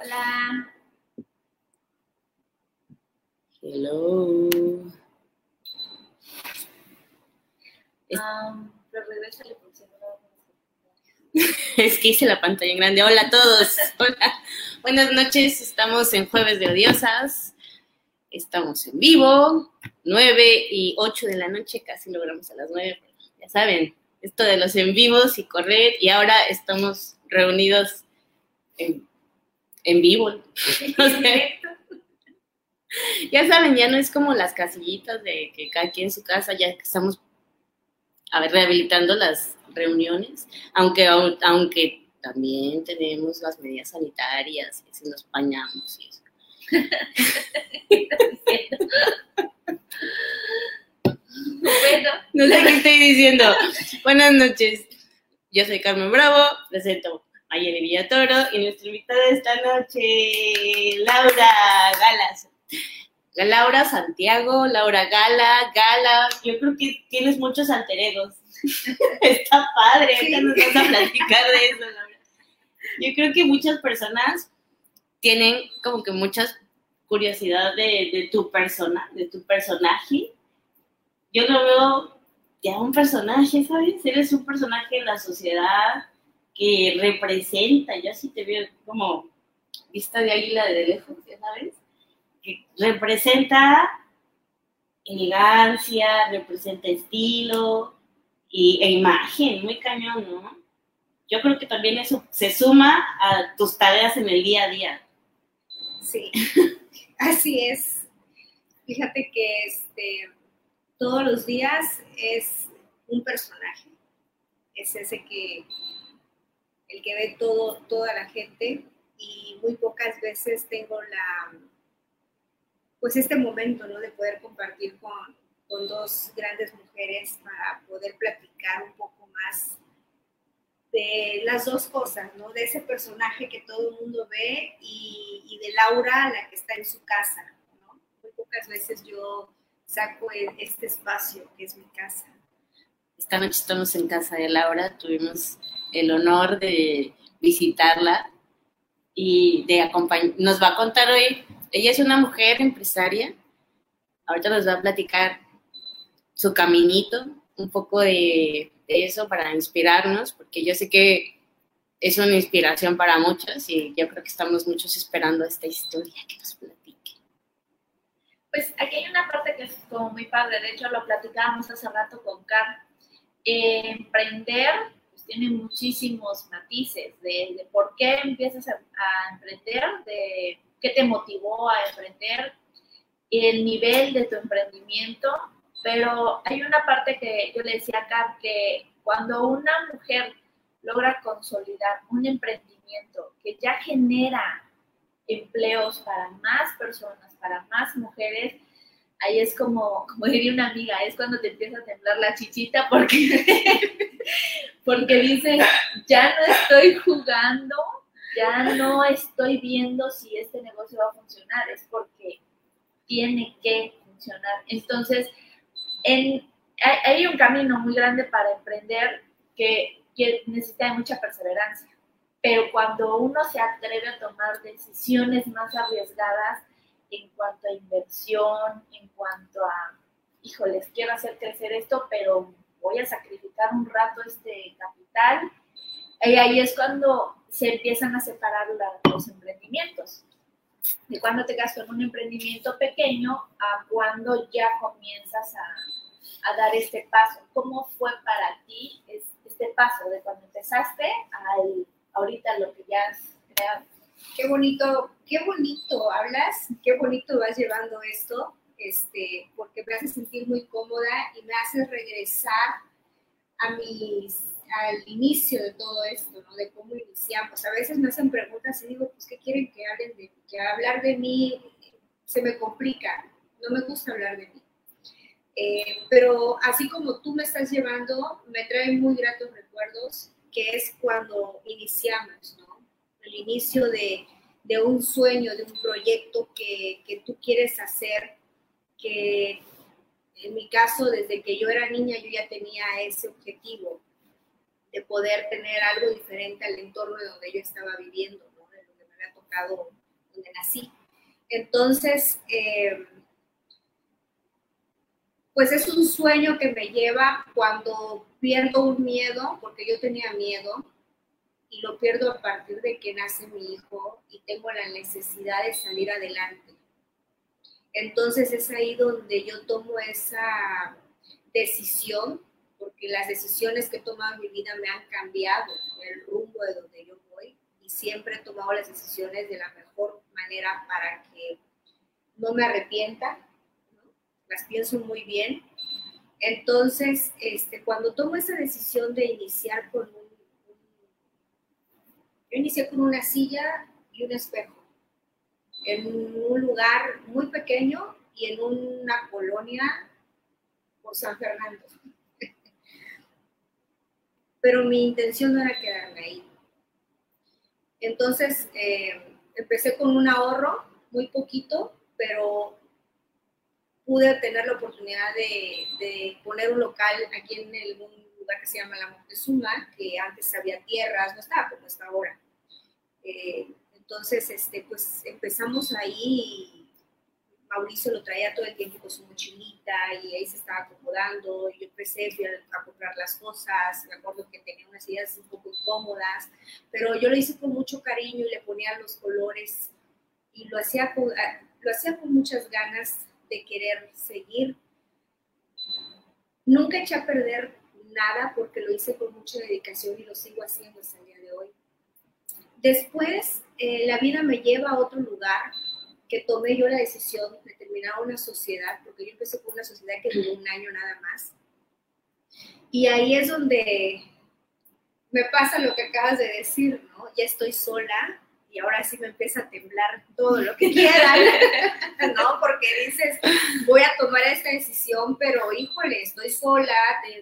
Hola. Hello. Um, pero regrésale por si no Es que hice la pantalla en grande. Hola a todos. Hola. Buenas noches. Estamos en Jueves de Odiosas. Estamos en vivo. 9 y 8 de la noche. Casi logramos a las 9. Ya saben, esto de los en vivos y correr. Y ahora estamos reunidos en, en vivo. No sé. Ya saben, ya no es como las casillitas de que cada quien en su casa, ya que estamos a ver, rehabilitando las reuniones, aunque, aunque también tenemos las medidas sanitarias, y si nos bañamos y eso. Bueno, No sé qué estoy diciendo. Buenas noches. Yo soy Carmen Bravo, presento Mayeli Villatoro y nuestra invitada esta noche, Laura Galas. Laura Santiago, Laura Gala, Gala. Yo creo que tienes muchos alter egos. Está padre, ahorita nos vas a platicar de eso, Laura. Yo creo que muchas personas tienen como que muchas curiosidad de, de tu persona, de tu personaje. Yo lo veo ya un personaje, ¿sabes? Eres un personaje en la sociedad que representa, yo sí te veo como vista de águila de lejos, ya sabes, que representa elegancia, representa estilo y, e imagen, muy cañón, ¿no? Yo creo que también eso se suma a tus tareas en el día a día. Sí, así es. Fíjate que este, todos los días es un personaje. Es ese que, el que ve todo, toda la gente y muy pocas veces tengo la, pues este momento, ¿no? De poder compartir con, con dos grandes mujeres para poder platicar un poco más de las dos cosas, ¿no? De ese personaje que todo el mundo ve y, de Laura, la que está en su casa, ¿no? Muy pocas veces yo saco este espacio que es mi casa. Esta noche estamos en casa de Laura, tuvimos el honor de visitarla y de acompañar, nos va a contar hoy, ella es una mujer empresaria, ahorita nos va a platicar su caminito, un poco de, de eso para inspirarnos, porque yo sé que es una inspiración para muchos y yo creo que estamos muchos esperando esta historia que nos platique. Pues aquí hay una parte que es como muy padre, de hecho lo platicábamos hace rato con Car. Eh, emprender tiene muchísimos matices de, por qué empiezas a, emprender, de qué te motivó a emprender, el nivel de tu emprendimiento, pero hay una parte que yo le decía a Car que cuando una mujer logra consolidar un emprendimiento que ya genera empleos para más personas, para más mujeres, ahí es como, como diría una amiga, es cuando te empieza a temblar la chichita porque, porque dices, ya no estoy jugando, ya no estoy viendo si este negocio va a funcionar, es porque tiene que funcionar. Entonces, en, hay, un camino muy grande para emprender que, que necesita mucha perseverancia pero cuando uno se atreve a tomar decisiones más arriesgadas en cuanto a inversión, en cuanto a, híjoles, quiero hacer crecer esto, pero voy a sacrificar un rato este capital, y ahí es cuando se empiezan a separar los emprendimientos. De cuando te quedas con un emprendimiento pequeño a cuando ya comienzas a, a dar este paso. ¿Cómo fue para ti este paso de cuando empezaste al ahorita lo que ya has creado. Qué bonito, qué bonito hablas, qué bonito vas llevando esto, este, porque me hace sentir muy cómoda y me hace regresar a mis, al inicio de todo esto, ¿no? De cómo iniciamos. A veces me hacen preguntas y digo, pues, ¿qué quieren que hablen de mí? Que hablar de mí se me complica, no me gusta hablar de mí. Eh, pero así como tú me estás llevando, me trae muy gratos recuerdos, que es cuando iniciamos, ¿no? El inicio de, un sueño, de un proyecto que, que tú quieres hacer, que en mi caso, desde que yo era niña, yo ya tenía ese objetivo de poder tener algo diferente al entorno de donde yo estaba viviendo, ¿no? de donde me había tocado, donde nací. Entonces, eh, pues es un sueño que me lleva cuando pierdo un miedo, porque yo tenía miedo, y lo pierdo a partir de que nace mi hijo y tengo la necesidad de salir adelante. Entonces es ahí donde yo tomo esa decisión, porque las decisiones que he tomado en mi vida me han cambiado el rumbo de donde yo voy y siempre he tomado las decisiones de la mejor manera para que no me arrepienta, las pienso muy bien. Entonces, este, cuando tomo esa decisión de iniciar con yo inicié con una silla y un espejo en un lugar muy pequeño y en una colonia por San Fernando. Pero mi intención no era quedarme ahí. Entonces eh, empecé con un ahorro muy poquito, pero pude tener la oportunidad de, poner un local aquí en el, un lugar que se llama La Montezuma, que antes había tierras, no estaba como está ahora. Eh, entonces, este, pues empezamos ahí, Mauricio lo traía todo el tiempo con su mochilita y ahí se estaba acomodando, y yo empecé a, comprar las cosas, me acuerdo que tenía unas ideas un poco incómodas, pero yo lo hice con mucho cariño y le ponía los colores y lo hacía con, lo hacía con muchas ganas de querer seguir. Nunca eché a perder nada porque lo hice con mucha dedicación y lo sigo haciendo hasta el día de hoy. Después, eh, la vida me lleva a otro lugar que tomé yo la decisión de terminar una sociedad, porque yo empecé con una sociedad que duró un año nada más. Y ahí es donde me pasa lo que acabas de decir, ¿no? Ya estoy sola ahora sí me empieza a temblar todo lo que quieran, ¿no? Porque dices, voy a tomar esta decisión, pero híjole, estoy sola,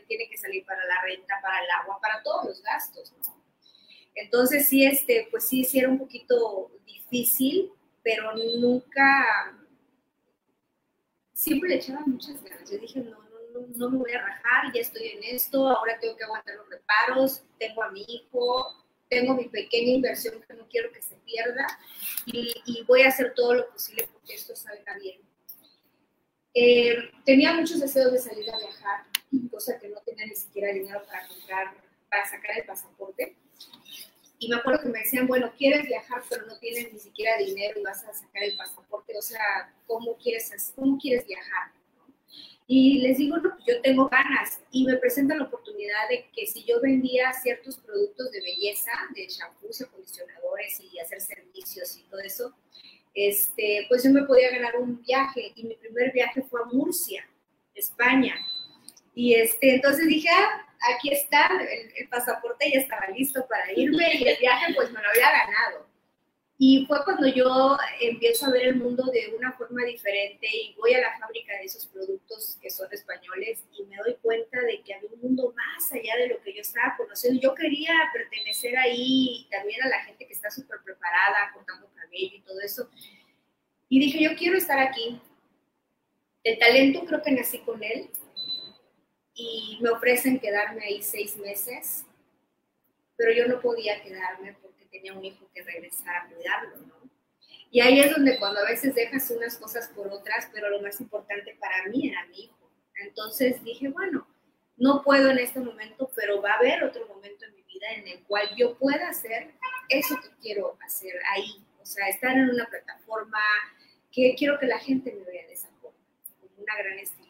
tiene que salir para la renta, para el agua, para todos los gastos, ¿no? Entonces sí, este, pues sí, sí era un poquito difícil, pero nunca, siempre le echaba muchas ganas. Yo dije, no, no, no, no me voy a rajar, ya estoy en esto, ahora tengo que aguantar los reparos, tengo a mi hijo, tengo mi pequeña inversión que no quiero que se pierda y, voy a hacer todo lo posible porque esto salga bien. Eh, tenía muchos deseos de salir a viajar, cosa que no tenía ni siquiera dinero para comprar, para sacar el pasaporte. Y me acuerdo que me decían, bueno, quieres viajar, pero no tienes ni siquiera dinero y vas a sacar el pasaporte. O sea, ¿cómo quieres, cómo quieres viajar? Y les digo, no, pues yo tengo ganas. Y me presentan la oportunidad de que si yo vendía ciertos productos de belleza, de shampoos, acondicionadores y hacer servicios y todo eso, este, pues yo me podía ganar un viaje. Y mi primer viaje fue a Murcia, España. Y este, entonces dije, ah, aquí está, el, pasaporte ya estaba listo para irme y el viaje pues me lo había ganado. Y fue cuando yo empiezo a ver el mundo de una forma diferente y voy a la fábrica de esos productos que son españoles y me doy cuenta de que había un mundo más allá de lo que yo estaba conociendo. Yo quería pertenecer ahí también a la gente que está súper preparada, cortando cabello y todo eso. Y dije, yo quiero estar aquí. El talento creo que nací con él, y me ofrecen quedarme ahí seis meses, pero yo no podía quedarme tenía un hijo que regresar a cuidarlo, ¿no? Y ahí es donde cuando a veces dejas unas cosas por otras, pero lo más importante para mí era mi hijo. Entonces dije, bueno, no puedo en este momento, pero va a haber otro momento en mi vida en el cual yo pueda hacer eso que quiero hacer ahí. O sea, estar en una plataforma que quiero que la gente me vea de esa forma, como una gran estilista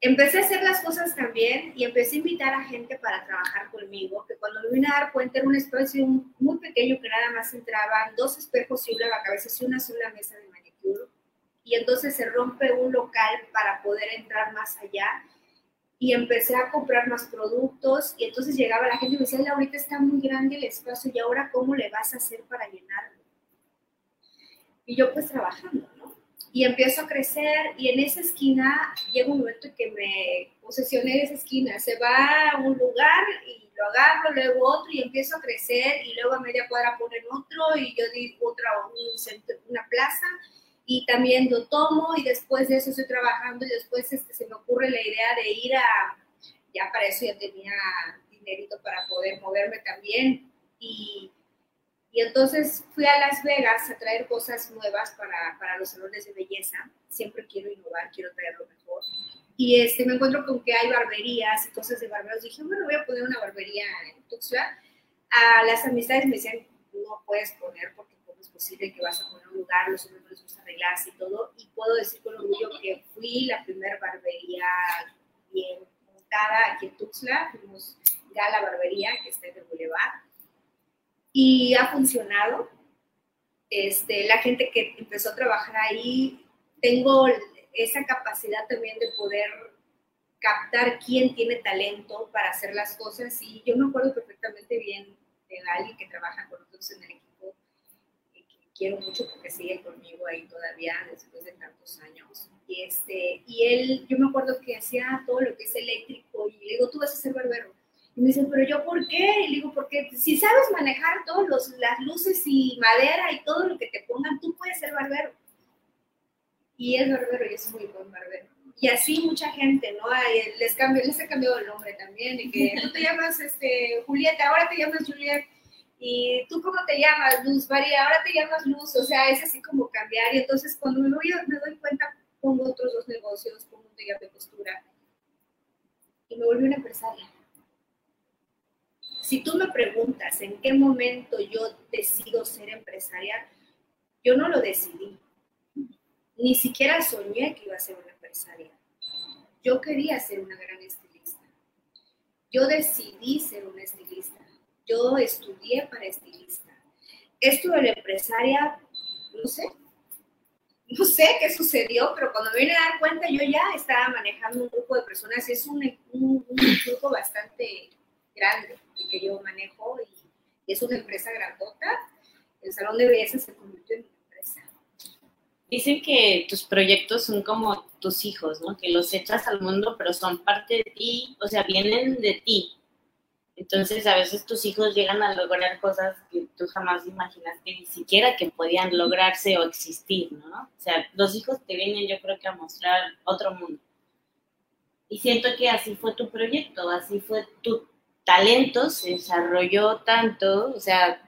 empecé a hacer las cosas también y empecé a invitar a gente para trabajar conmigo, que cuando me vine a dar cuenta era un espacio muy pequeño que nada más entraban dos espejos y una cabeza y una sola mesa de manicure. Y entonces se rompe un local para poder entrar más allá. y empecé a comprar más productos y entonces llegaba la gente y me decía, ahorita está muy grande el espacio y ahora cómo le vas a hacer para llenarlo. Y yo pues trabajando. Y empiezo a crecer y en esa esquina llega un momento en que me posesioné de esa esquina. Se va a un lugar y lo agarro, luego otro y empiezo a crecer y luego a media cuadra ponen otro y yo digo otra, un centro, una plaza y también lo tomo y después de eso estoy trabajando y después este, se me ocurre la idea de ir a, ya para eso ya tenía dinerito para poder moverme también y, y entonces fui a Las Vegas a traer cosas nuevas para, para los salones de belleza, siempre quiero innovar, quiero traer lo mejor y este, me encuentro con que hay barberías y cosas de barberos. Dije, bueno, voy a poner una barbería en Tuxtla. A las amistades me decían, no puedes poner porque cómo es posible que vas a poner un lugar, los hombres no les gusta arreglarse y todo. Y puedo decir con orgullo que fui la primera barbería bien montada aquí en Tuxtla. Fuimos ya la barbería que está en el Boulevard. Y ha funcionado. Este, la gente que empezó a trabajar ahí, tengo esa capacidad también de poder captar quién tiene talento para hacer las cosas. Y yo me acuerdo perfectamente bien de alguien que trabaja con nosotros en el equipo, y que quiero mucho porque sigue conmigo ahí todavía después de tantos años. Y, este, y él, yo me acuerdo que hacía todo lo que es eléctrico y le digo, tú vas a ser barbero. Y me dice, pero yo, ¿por qué? Y le digo, porque si sabes manejar todas las luces y madera y todo lo que te pongan, tú puedes ser barbero y es barbero y es muy buen barbero. Y así mucha gente, ¿no? Les, cambio, les he cambiado el nombre también, y que tú te llamas este, Julieta, ahora te llamas Juliet, y tú cómo te llamas, Luz, María, ahora te llamas Luz, o sea, es así como cambiar, y entonces cuando me, voy, me doy cuenta, pongo otros dos negocios, pongo un taller de costura, y me volví una empresaria. Si tú me preguntas en qué momento yo decido ser empresaria, yo no lo decidí ni siquiera soñé que iba a ser una empresaria. Yo quería ser una gran estilista. Yo decidí ser una estilista. Yo estudié para estilista. Esto de la empresaria, no sé, no sé qué sucedió, pero cuando me vine a dar cuenta, yo ya estaba manejando un grupo de personas. Es un, grupo bastante grande que yo manejo y, es una empresa grandota. El salón de belleza se convirtió en Dicen que tus proyectos son como tus hijos, ¿no? Que los echas al mundo, pero son parte de ti, o sea, vienen de ti. Entonces, a veces tus hijos llegan a lograr cosas que tú jamás imaginaste ni siquiera que podían lograrse o existir, ¿no? O sea, los hijos te vienen, yo creo que a mostrar otro mundo. Y siento que así fue tu proyecto, así fue tu talento, se desarrolló tanto, o sea,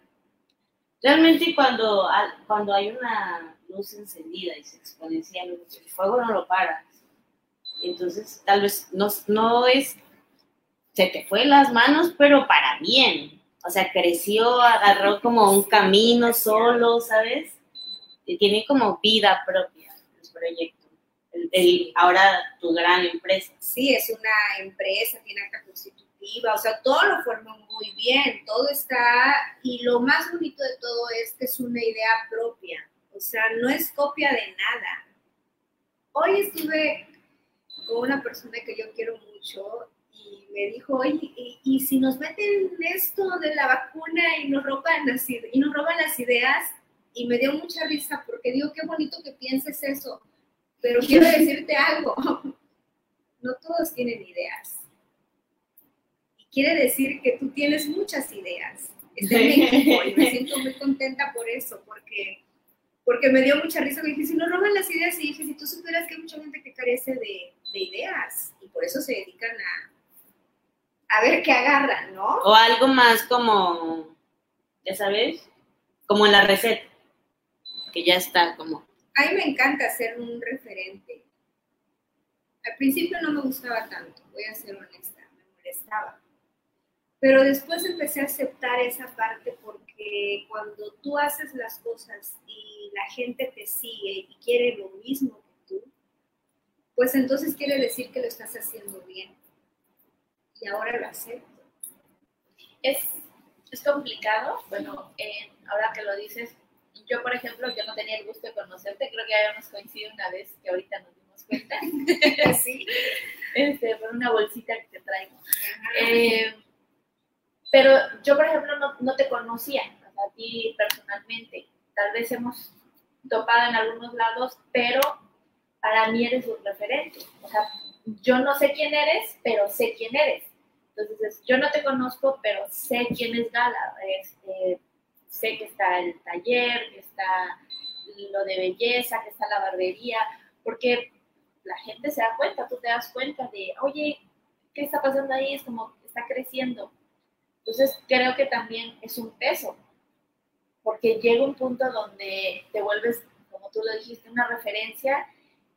realmente cuando, cuando hay una luz encendida y se exponencia el fuego no lo para. Entonces, tal vez no, es, se te fue las manos, pero para bien. O sea, creció, agarró como un camino solo, ¿sabes? Y tiene como vida propia el proyecto. El, ahora tu gran empresa. Sí, es una empresa, tiene acta o sea, todo lo formó muy bien, todo está, y lo más bonito de todo es que es una idea propia, o sea, no es copia de nada. Hoy estuve con una persona que yo quiero mucho y me dijo, oye, ¿y, si nos meten esto de la vacuna y nos roban las, y nos roban las ideas? Y me dio mucha risa porque digo, qué bonito que pienses eso, pero quiero decirte algo, no todos tienen ideas. Quiere decir que tú tienes muchas ideas. Estoy en y me siento muy contenta por eso, porque porque me dio mucha risa, me dije, si no roban las ideas, y dije, si tú supieras que hay mucha gente que carece de, ideas, y por eso se dedican a, a ver qué agarran, ¿no? O algo más como, ya sabes, como en la receta, que ya está como... A mí me encanta ser un referente. Al principio no me gustaba tanto, voy a ser honesta, me molestaba. Pero después empecé a aceptar esa parte porque cuando tú haces las cosas y la gente te sigue y quiere lo mismo que tú, pues entonces quiere decir que lo estás haciendo bien. Y ahora lo acepto. Es, es complicado, bueno, ahora que lo dices, yo por ejemplo, yo no tenía el gusto de conocerte, creo que habíamos coincidido una vez que ahorita nos dimos cuenta. sí. este, por una bolsita que te traigo. Eh, pero yo, por ejemplo, no, te conocía, a ti personalmente. Tal vez hemos topado en algunos lados, pero para mí eres un referente. O sea, yo no sé quién eres, pero sé quién eres. Entonces, yo no te conozco, pero sé quién es Gala. Este, sé que está el taller, que está lo de belleza, que está la barbería, porque la gente se da cuenta, tú te das cuenta de, oye, ¿qué está pasando ahí? Es como está creciendo. Entonces, creo que también es un peso, porque llega un punto donde te vuelves, como tú lo dijiste, una referencia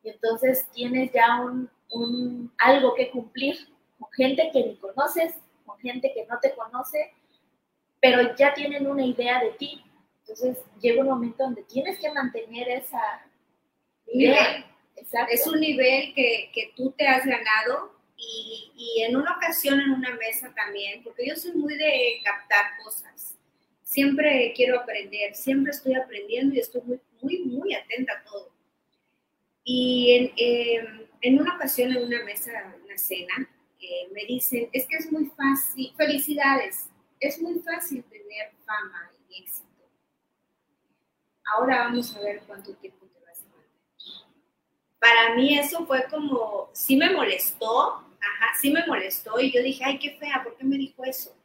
y entonces tienes ya un, un algo que cumplir con gente que ni conoces, con gente que no te conoce, pero ya tienen una idea de ti. Entonces llega un momento donde tienes que mantener esa Nivel. Exacto. Es un nivel que, que tú te has ganado y, y en una ocasión en una mesa también, porque yo soy muy de captar cosas. Siempre quiero aprender, siempre estoy aprendiendo y estoy muy, muy, muy atenta a todo. Y en, eh, en una ocasión en una mesa, una cena, eh, me dicen, es que es muy fácil, felicidades, es muy fácil tener fama y éxito. Ahora vamos a ver cuánto tiempo te vas a mantener. Para mí eso fue como, sí me molestó, ajá, sí me molestó y yo dije, ay, qué fea, ¿por qué me dijo eso?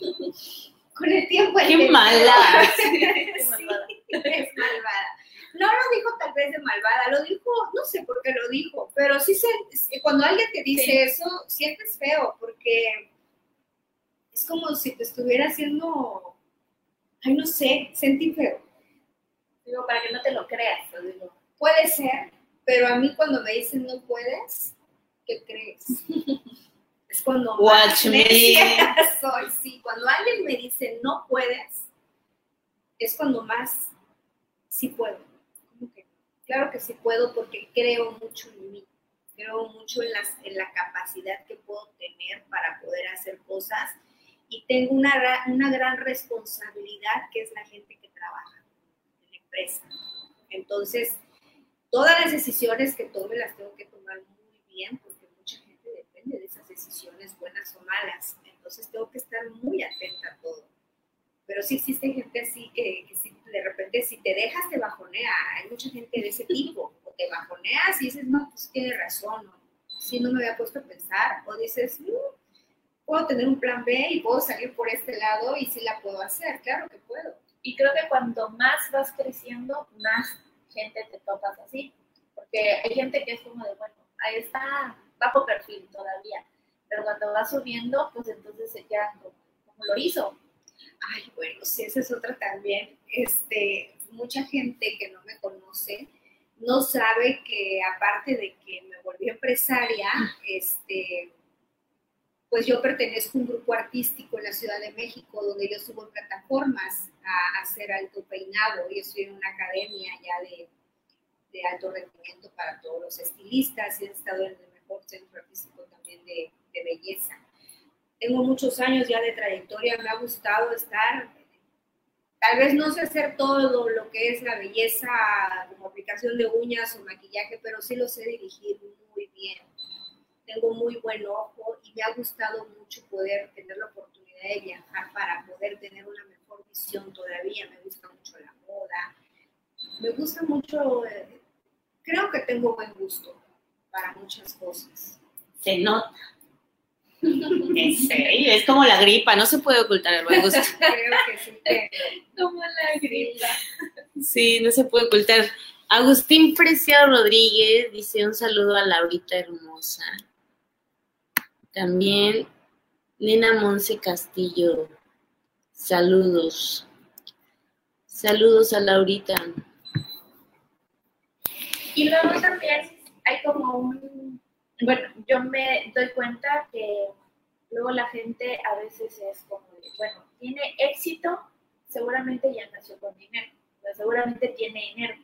Con el tiempo. ¡Qué mala! Sí, es malvada. No lo dijo tal vez de malvada, lo dijo, no sé por qué lo dijo, pero sí se, cuando alguien te dice Sí. eso, sientes feo, porque es como si te estuviera haciendo, ay, no sé, sentí feo. Digo, para que no te lo creas. lo digo. Puede ser, pero a mí cuando me dicen no puedes, ¿qué crees? Es cuando Watch más necia soy, sí. Cuando alguien me dice no puedes, es cuando más sí puedo. ¿Cómo que? Claro que sí puedo porque creo mucho en mí, creo mucho en, las, en la capacidad que puedo tener para poder hacer cosas y tengo una, una gran responsabilidad que es la gente que trabaja en la empresa. Entonces, todas las decisiones que tome las tengo que tomar muy bien de esas decisiones, buenas o malas. Entonces, tengo que estar muy atenta a todo. Pero sí existe gente así que, que sí, de repente si te dejas te bajonea. Hay mucha gente de ese tipo. O te bajoneas y dices, no, pues tiene razón. ¿no? Sí, no me había puesto a pensar. O dices, "Mm, puedo tener un plan B y puedo salir por este lado y sí la puedo hacer. Claro que puedo. Y creo que cuanto más vas creciendo, más gente te topas así. Porque hay gente que es como de, bueno, ahí está bajo perfil todavía. Pero cuando va subiendo, pues entonces quedan como, como lo hizo. Ay, bueno, sí, esa es otra también. Este, mucha gente que no me conoce no sabe que aparte de que me volví empresaria, este, pues yo pertenezco a un grupo artístico en la Ciudad de México donde yo subo en plataformas a, hacer alto peinado y estoy en una academia ya de, de alto rendimiento para todos los estilistas y he estado en mejor centro artístico también de, de belleza tengo muchos años ya de trayectoria, me ha gustado estar, tal vez no sé hacer todo lo que es la belleza como aplicación de uñas o maquillaje, pero sí lo sé dirigir muy bien. Tengo muy buen ojo y me ha gustado mucho poder tener la oportunidad de viajar para poder tener una mejor visión todavía. Me gusta mucho la moda, me gusta mucho, eh, creo que tengo buen gusto para muchas cosas. Se nota. En serio, es como la gripa, no se puede ocultar el buen gusto. Creo que sí. Como la gripa. Sí, no se puede ocultar. Agustín Preciado Rodríguez dice un saludo a Laurita hermosa. También Nena Monse Castillo. Saludos. Saludos a Laurita. Y luego también hay como un, bueno, yo me doy cuenta que luego la gente a veces es como, bueno, tiene éxito, seguramente ya nació con dinero, o sea, seguramente tiene dinero,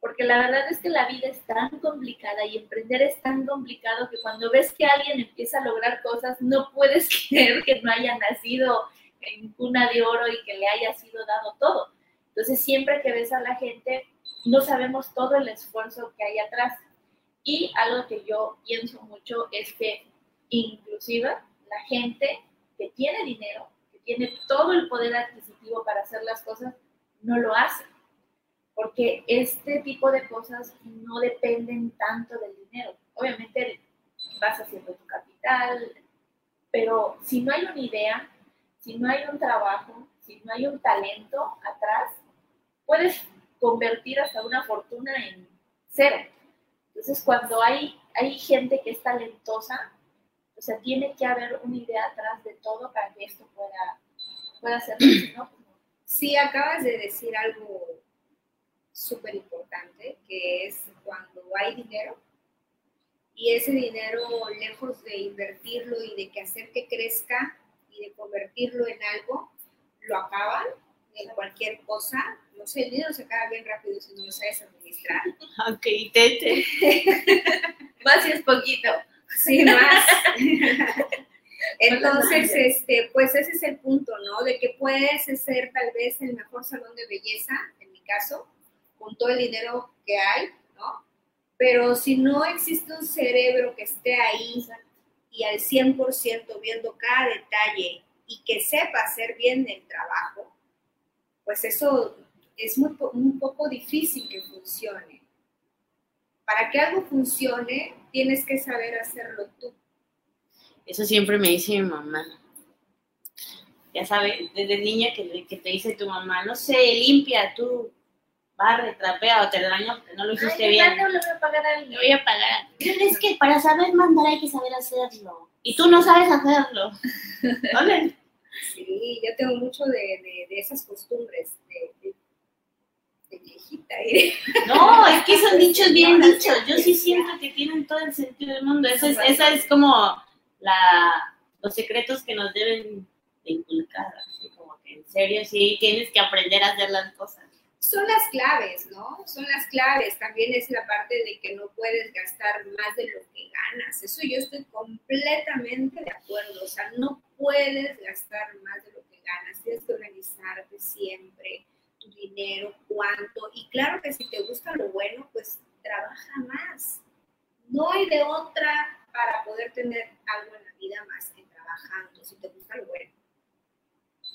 porque la verdad es que la vida es tan complicada y emprender es tan complicado que cuando ves que alguien empieza a lograr cosas, no puedes creer que no haya nacido en cuna de oro y que le haya sido dado todo. Entonces siempre que ves a la gente, no sabemos todo el esfuerzo que hay atrás. Y algo que yo pienso mucho es que inclusive la gente que tiene dinero, que tiene todo el poder adquisitivo para hacer las cosas, no lo hace. Porque este tipo de cosas no dependen tanto del dinero. Obviamente vas haciendo tu capital, pero si no hay una idea, si no hay un trabajo, si no hay un talento atrás, puedes convertir hasta una fortuna en cero. Entonces, cuando hay, hay gente que es talentosa, o sea, tiene que haber una idea atrás de todo para que esto pueda, pueda ser, ¿no? Sí, acabas de decir algo súper importante, que es cuando hay dinero y ese dinero, lejos de invertirlo y de que hacer que crezca y de convertirlo en algo, lo acaban en cualquier cosa. No sé, el dinero se acaba bien rápido si no lo sabes administrar. Ok, tete. Más si es poquito. Sí, más. Entonces, este, pues ese es el punto, ¿no? De que puedes ser tal vez el mejor salón de belleza, en mi caso, con todo el dinero que hay, ¿no? Pero si no existe un cerebro que esté ahí y al 100% viendo cada detalle y que sepa hacer bien el trabajo, pues eso es muy, un poco difícil que funcione. Para que algo funcione, tienes que saber hacerlo tú. Eso siempre me dice mi mamá. Ya sabes, desde niña que, que te dice tu mamá, no sé, limpia tú, barre, trapea o te daño porque no lo hiciste Ay, bien. no le voy a pagar a voy a pagar. Es que para saber mandar hay que saber hacerlo. Y tú no sabes hacerlo. ¿Vale? Sí, yo tengo mucho de, de, de esas costumbres de, de, de viejita. ¿eh? No, es que son dichos bien dichos. Yo sí siento que tienen todo el sentido del mundo. Esa es, esa es como la, los secretos que nos deben de inculcar. Así como que en serio sí tienes que aprender a hacer las cosas. Son las claves, ¿no? Son las claves. También es la parte de que no puedes gastar más de lo que ganas. Eso yo estoy completamente de acuerdo. O sea, no puedes gastar más de lo que ganas. Tienes que organizarte siempre tu dinero, cuánto. Y claro que si te gusta lo bueno, pues trabaja más. No hay de otra para poder tener algo en la vida más que trabajando, si te gusta lo bueno.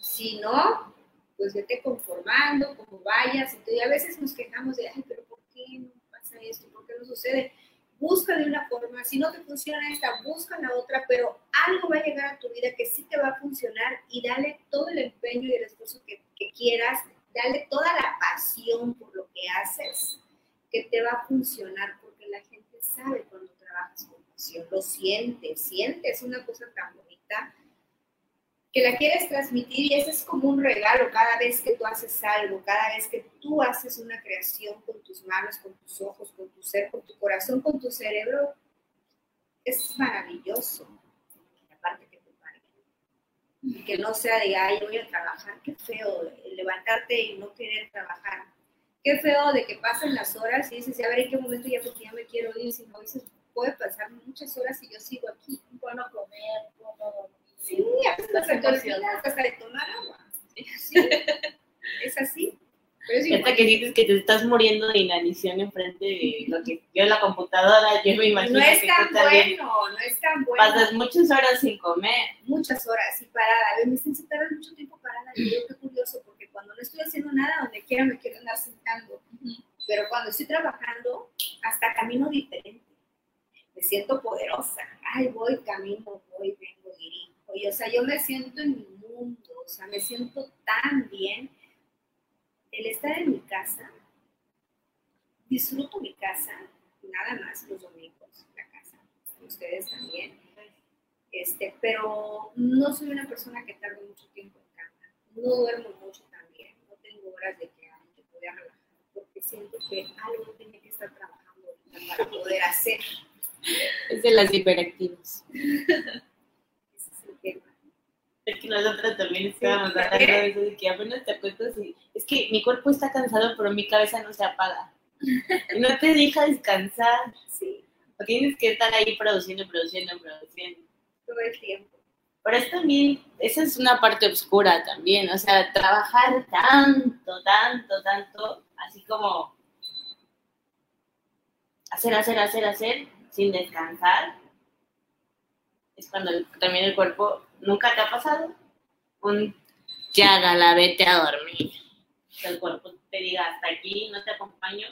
Si no, pues vete conformando, como vayas. Y a veces nos quejamos de, ay, pero ¿por qué no pasa esto? ¿Por qué no sucede? Busca de una forma, si no te funciona esta, busca la otra, pero algo va a llegar a tu vida que sí te va a funcionar y dale todo el empeño y el esfuerzo que, quieras, dale toda la pasión por lo que haces, que te va a funcionar, porque la gente sabe cuando trabajas con pasión, lo sientes, sientes una cosa tan bonita que la quieres transmitir y ese es como un regalo cada vez que tú haces algo, cada vez que tú haces una creación con tus manos, con tus ojos, con tu ser, con tu corazón, con tu cerebro, es maravilloso. Que no sea de, ay, voy a trabajar, qué feo, levantarte y no querer trabajar. Qué feo de que pasen las horas y dices, a ver en qué momento ya, ya me quiero ir, si no dices, puede pasar muchas horas y yo sigo aquí. Bueno, comer, bueno, Sí, hasta te hasta de tomar agua. Sí, es así. Pero es Hasta que dices que te estás muriendo de inanición enfrente de lo que yo en la computadora, yo me imagino No es que tan bueno, no es tan bueno. pasas muchas horas sin comer. muchas horas y parada. Me dicen, se tardan mucho tiempo parada. Y yo, qué curioso, porque cuando no estoy haciendo nada, donde quiera me quiero andar sentando. Pero cuando estoy trabajando, hasta camino diferente. Me siento poderosa. Ay, voy, camino, voy, vengo, dirijo. Y, o sea, yo me siento en mi mundo. O sea, me siento tan bien. El estar en mi casa, disfruto mi casa, nada más los domingos, la casa. Ustedes también. Este, pero no soy una persona que tarde mucho tiempo en cama. No duermo mucho también. No tengo horas de que, que podía relajar, porque siento que algo tiene que estar trabajando ahorita para poder hacer. Es de las hiperactivas. Ese es el tema. Es que nosotros también estábamos hablando de eso, de que apenas te acuestas y es que mi cuerpo está cansado, pero mi cabeza no se apaga. Y no te deja descansar. Sí, O tienes que estar ahí produciendo, produciendo, produciendo. todo el tiempo. Pero es también, esa es una parte oscura también, o sea, trabajar tanto, tanto, tanto, así como hacer, hacer, hacer, hacer, sin descansar, es cuando el- también el cuerpo, ¿nunca te ha pasado? Un, ya, Gala, vete a dormir. Que el cuerpo te diga, hasta aquí, no te acompaño.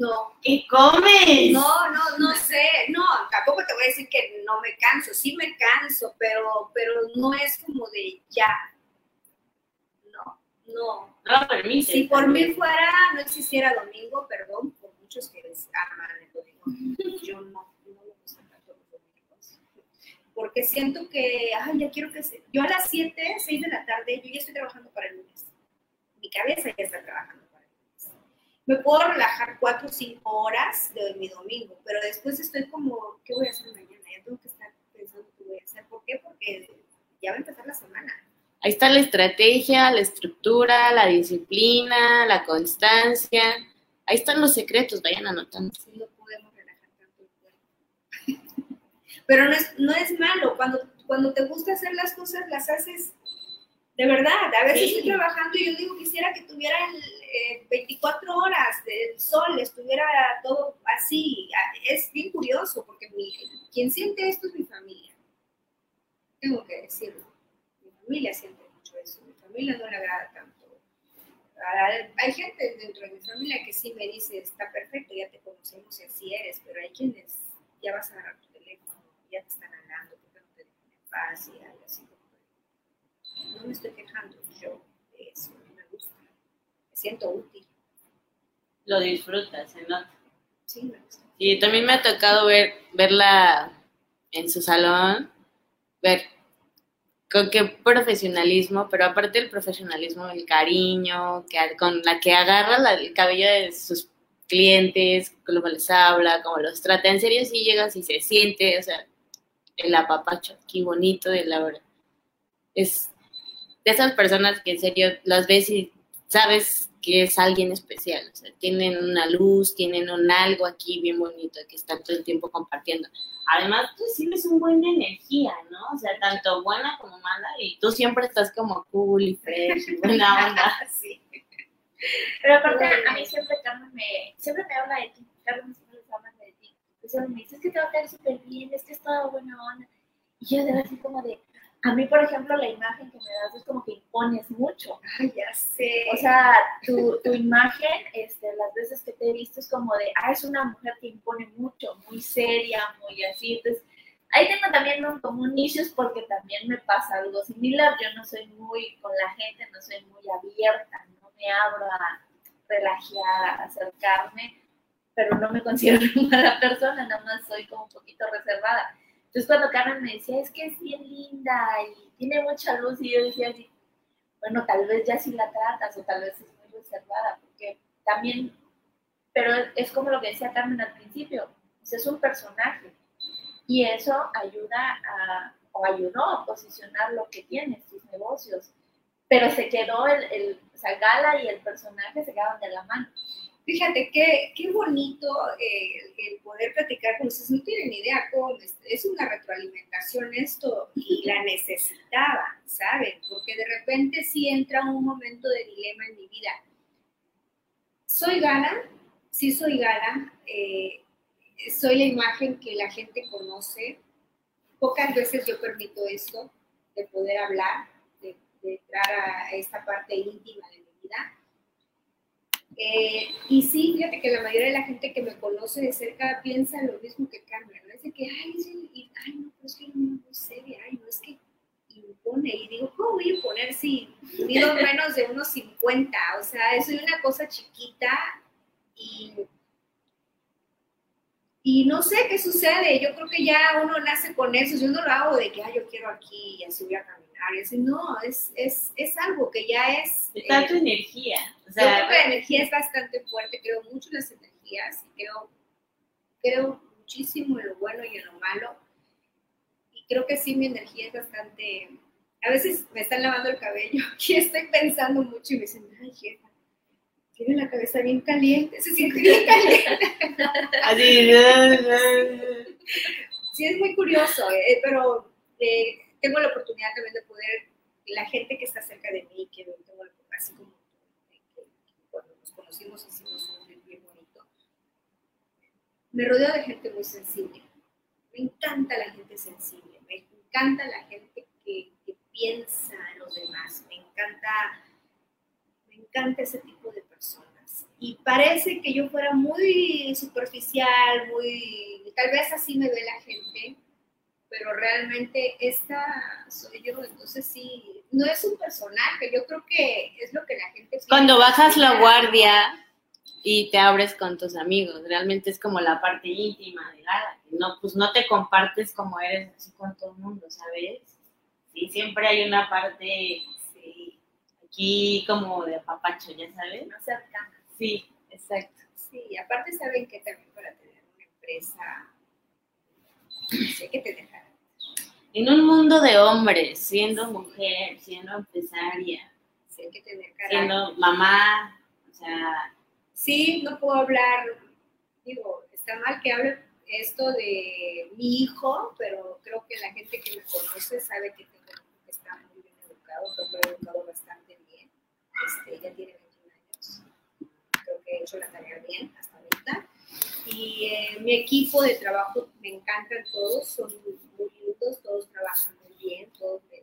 No, ¿Qué comes? no, no, no sé, no, tampoco te voy a decir que no me canso, sí me canso, pero, pero no es como de ya. No, no. No lo. Si por mí fuera, no existiera domingo, perdón, por muchos que les aman el domingo, yo no, no me gusta tanto los domingos. Porque siento que, ay, ya quiero que se... Yo a las 7, 6 de la tarde, yo ya estoy trabajando para el lunes. Mi cabeza ya está trabajando para el lunes. Me puedo relajar 4 o 5 horas de mi domingo, pero después estoy como, ¿qué voy a hacer mañana? Ya tengo que estar pensando qué voy a hacer. ¿Por qué? Porque ya va a empezar la semana. Ahí está la estrategia, la estructura, la disciplina, la constancia. Ahí están los secretos, vayan anotando. Sí, no podemos relajar tanto el cuerpo. Pero no es, no es malo, cuando, cuando te gusta hacer las cosas, las haces de verdad. A veces Sí. estoy trabajando y yo digo, quisiera que tuviera eh, 24 horas del sol, estuviera todo así. Ah, Es bien curioso, porque mi, quien siente esto es mi familia. Tengo que decirlo. Mi familia siente mucho eso. Mi familia no le agrada tanto. Ah, Hay gente dentro de mi familia que sí me dice, está perfecto, ya te conocemos y así eres, pero hay quienes ya vas a agarrar ya te están hablando, porque no te dejan en paz y algo así. como No me estoy quejando yo de eso, no me gusta. Me siento útil, Lo disfrutas, se nota. sí, me gusta. Y también me ha tocado ver, verla en su salón, ver con qué profesionalismo, pero aparte del profesionalismo, el cariño que, con la que agarra la- el cabello de sus clientes, cómo les habla, cómo los trata. En serio, sí llegas y se siente, o sea, el apapacho aquí bonito de la hora. Es de esas personas que en serio las ves y sabes que es alguien especial, o sea, tienen una luz, tienen un algo aquí bien bonito que están todo el tiempo compartiendo. Además, tú recibes un buen de energía, ¿no? O sea, tanto buena como mala, y tú siempre estás como cool y fresh buena onda. sí. Pero aparte, a mí siempre Carmen me, siempre me habla de ti. Carmen me dice, es que te va a caer súper bien, es que es toda buena onda. Y yo de verdad así como de, a mí, por ejemplo, la imagen que me das es como que impones mucho. Ay, ya sé. O sea, tu, tu imagen, este, las veces que te he visto es como de, ah, es una mujer que impone mucho, muy seria, muy así. Entonces, ahí tengo también un, como un issues porque también me pasa algo similar. Yo no soy muy, con la gente, no soy muy abierta, no me abro a relajar, a acercarme, pero no me considero mala persona, nada más soy como un poquito reservada. Entonces, cuando Carmen me decía, es que es bien linda y tiene mucha luz, y yo decía así, bueno, tal vez ya sí la tratas o tal vez es muy reservada, porque también, pero es como lo que decía Carmen al principio, es un personaje y eso ayuda a, o ayudó a posicionar lo que tienes, tus negocios, pero se quedó el, el o sea, Gala y el personaje se quedaron de la mano. Fíjate qué, qué bonito eh, el, poder platicar con ustedes. No tienen idea cómo es, una retroalimentación esto y la necesitaba, ¿saben? Porque de repente sí entra un momento de dilema en mi vida. Soy gala, sí soy gala, eh, soy la imagen que la gente conoce. Pocas veces yo permito esto, de poder hablar, de entrar a esta parte íntima de mi vida. Eh, y sí, fíjate que la mayoría de la gente que me conoce de cerca piensa lo mismo que Carmen, ¿no? Es de que, ay, es el- y- ay, no, pero es que es muy seria, ay, no, es que impone. Y digo, ¿cómo voy a imponer si mido menos de unos 50? O sea, soy una cosa chiquita y, y no sé qué sucede. Yo creo que ya uno nace con eso. Yo no lo hago de que, ay, yo quiero aquí y así voy a caminar. Y así, no, es, es, es algo que ya es... Está eh, tu energía. O yo creo que la energía es bastante fuerte, creo mucho en las energías y creo, creo muchísimo en lo bueno y en lo malo. Y creo que sí, mi energía es bastante... A veces me están lavando el cabello y estoy pensando mucho y me dicen, ay, jefa, tiene la cabeza bien caliente, se siente bien caliente. así. Sí, es muy curioso, eh, pero eh, tengo la oportunidad también de poder, la gente que está cerca de mí, que tengo así como cuando nos conocimos hicimos un clip bien bonito, me rodeo de gente muy sensible. Me encanta la gente sensible, me encanta la gente que, que piensa en los demás, me encanta, me encanta ese tipo de personas. Y parece que yo fuera muy superficial, muy, tal vez así me ve la gente, pero realmente esta soy yo, entonces sí, no es un personaje, yo creo que es lo que la gente... Cuando bajas la guardia y te abres con tus amigos, realmente es como la parte íntima de Gala. No, pues no te compartes como eres así con todo el mundo, ¿sabes? Sí, siempre hay una parte sí, aquí como de papacho, ¿ya sabes? No cercana. Sí, exacto. Sí, y aparte saben que también para tener una empresa hay que tener carácter. En un mundo de hombres, siendo mujer, siendo empresaria, hay que tener carácter. siendo mamá, o sea, Sí, no puedo hablar, digo, está mal que hable esto de mi hijo, pero creo que la gente que me conoce sabe que tengo que está muy bien educado, creo que lo he educado bastante bien. Este, ya tiene 21 años, creo que he hecho la tarea bien hasta. Y eh, mi equipo de trabajo me encantan todos, son muy lindos, todos trabajan muy bien, todos me,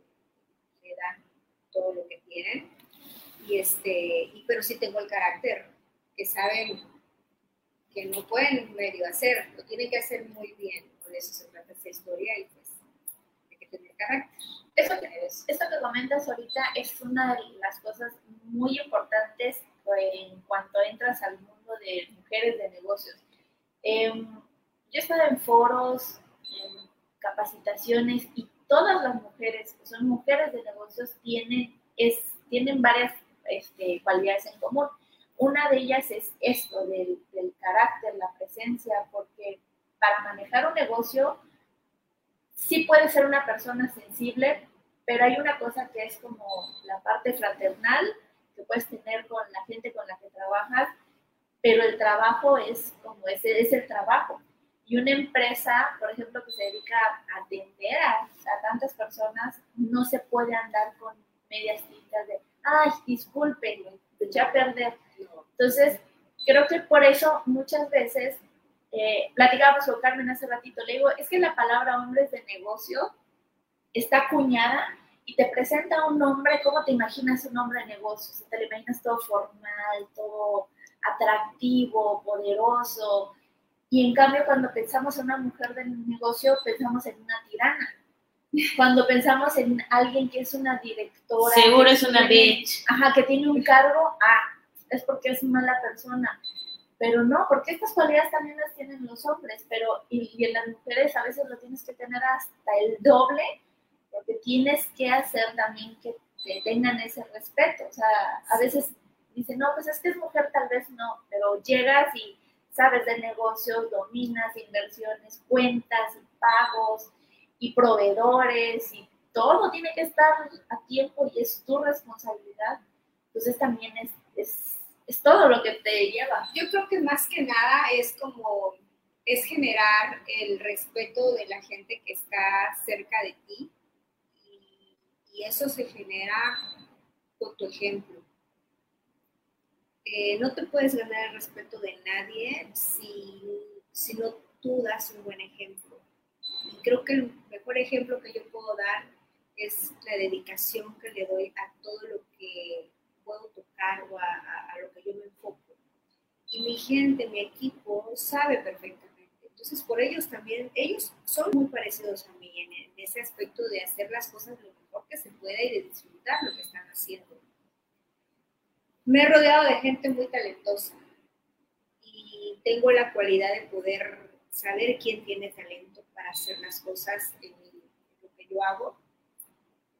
me dan todo lo que tienen. Y este, pero sí tengo el carácter que saben que no pueden medio hacer, lo tienen que hacer muy bien. Por eso se trata esta historia y pues hay que tener carácter. Eso que, que comentas ahorita es una de las cosas muy importantes en cuanto entras al mundo de mujeres de negocios. Em, yo he estado en foros, en capacitaciones y todas las mujeres que son mujeres de negocios tienen, es, tienen varias este, cualidades en común. Una de ellas es esto del, del carácter, la presencia, porque para manejar un negocio sí puede ser una persona sensible, pero hay una cosa que es como la parte fraternal que puedes tener con la gente con la que trabajas, pero el trabajo es como ese es el trabajo. Y una empresa, por ejemplo, que se dedica a atender a, a tantas personas, no se puede andar con medias tintas de, ay, disculpen, me eché a perder. Entonces, creo que por eso muchas veces, eh, platicábamos con Carmen hace ratito, le digo, es que la palabra hombres de negocio está acuñada y te presenta un hombre, ¿cómo te imaginas un hombre de negocio? Si te lo imaginas todo formal, todo atractivo, poderoso. Y en cambio, cuando pensamos en una mujer de negocio, pensamos en una tirana. Cuando pensamos en alguien que es una directora. seguro es una tiene- bitch. Ajá, que tiene un cargo, ah, es porque es mala persona. Pero no, porque estas cualidades también las tienen los hombres, pero y, y en las mujeres a veces lo tienes que tener hasta el doble, porque tienes que hacer también que te tengan ese respeto. O sea, a veces dicen, no, pues es que es mujer, tal vez no, pero llegas y sabes de negocios, dominas inversiones, cuentas y pagos y proveedores y todo tiene que estar a tiempo y es tu responsabilidad. Entonces también es, es, todo lo que te lleva. Yo creo que más que nada es como, es generar el respeto de la gente que está cerca de ti y eso se genera con tu ejemplo. Eh, no te puedes ganar el respeto de nadie si, si no tú das un buen ejemplo. Y creo que el mejor ejemplo que yo puedo dar es la dedicación que le doy a todo lo que puedo tocar o a, lo que yo me enfoco. Y mi gente, mi equipo sabe perfectamente. Entonces, por ellos también, ellos son muy parecidos a mí en, en ese aspecto de hacer las cosas lo mejor que se pueda y de disfrutar lo que están haciendo. Me he rodeado de gente muy talentosa y tengo la cualidad de poder saber quién tiene talento para hacer las cosas en, lo que yo hago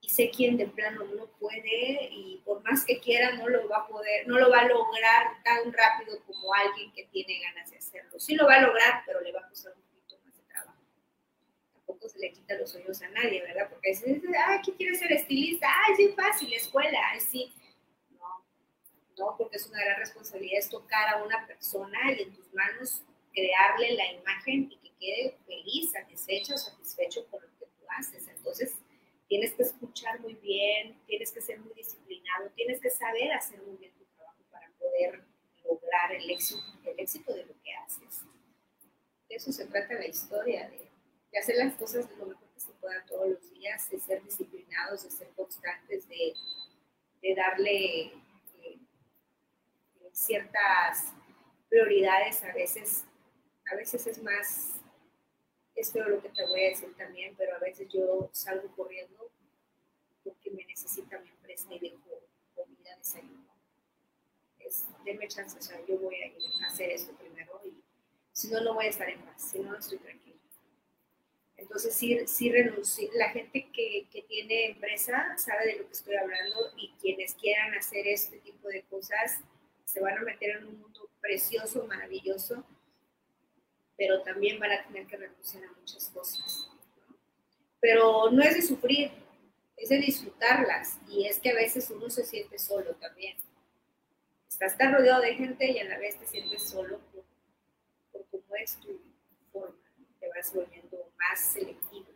y sé quién de plano no puede y por más que quiera no lo va a poder, no lo va a lograr tan rápido como alguien que tiene ganas de hacerlo. Sí lo va a lograr, pero le va a costar un poquito más de trabajo. Tampoco se le quita los sueños a nadie, ¿verdad? Porque dices, ay, ¿quién quiere ser estilista? Ay, sí, fácil, escuela, ay, sí. No, porque es una gran responsabilidad es tocar a una persona y en tus manos crearle la imagen y que quede feliz, satisfecha o satisfecho por lo que tú haces. Entonces, tienes que escuchar muy bien, tienes que ser muy disciplinado, tienes que saber hacer muy bien tu trabajo para poder lograr el éxito, el éxito de lo que haces. eso se trata la historia, de, de hacer las cosas lo mejor que se pueda todos los días, de ser disciplinados, de ser constantes, de, de darle ciertas prioridades a veces, a veces es más, es lo que te voy a decir también, pero a veces yo salgo corriendo porque me necesita mi empresa y dejo comida, desayuno. Es, denme chance, o sea, yo voy a ir a hacer esto primero y si no, no voy a estar en paz, si no, no estoy tranquila. Entonces, sí, sí renuncio. La gente que, que tiene empresa sabe de lo que estoy hablando y quienes quieran hacer este tipo de cosas se van a meter en un mundo precioso, maravilloso, pero también van a tener que renunciar a muchas cosas. Pero no es de sufrir, es de disfrutarlas y es que a veces uno se siente solo también. Estás tan rodeado de gente y a la vez te sientes solo por, cómo es tu forma, te vas volviendo más selectivo.